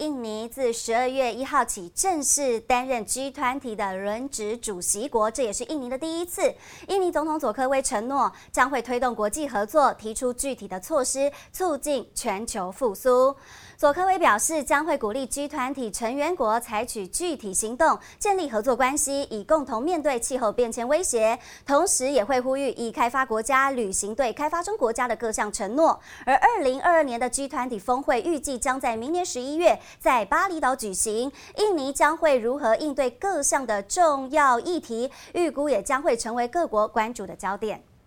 印尼自十二月一号起正式担任 G20 的轮值主席国，这也是印尼的第一次。印尼总统佐科威承诺将会推动国际合作，提出具体的措施，促进全球复苏。佐科威表示，将会鼓励 G20 成员国采取具体行动，建立合作关系，以共同面对气候变迁威胁。同时，也会呼吁已开发国家履行对开发中国家的各项承诺。而二零二二年的 G20 峰会预计将在明年十一月。在巴厘岛举行，印尼将会如何应对各项的重要议题？预估也将会成为各国关注的焦点。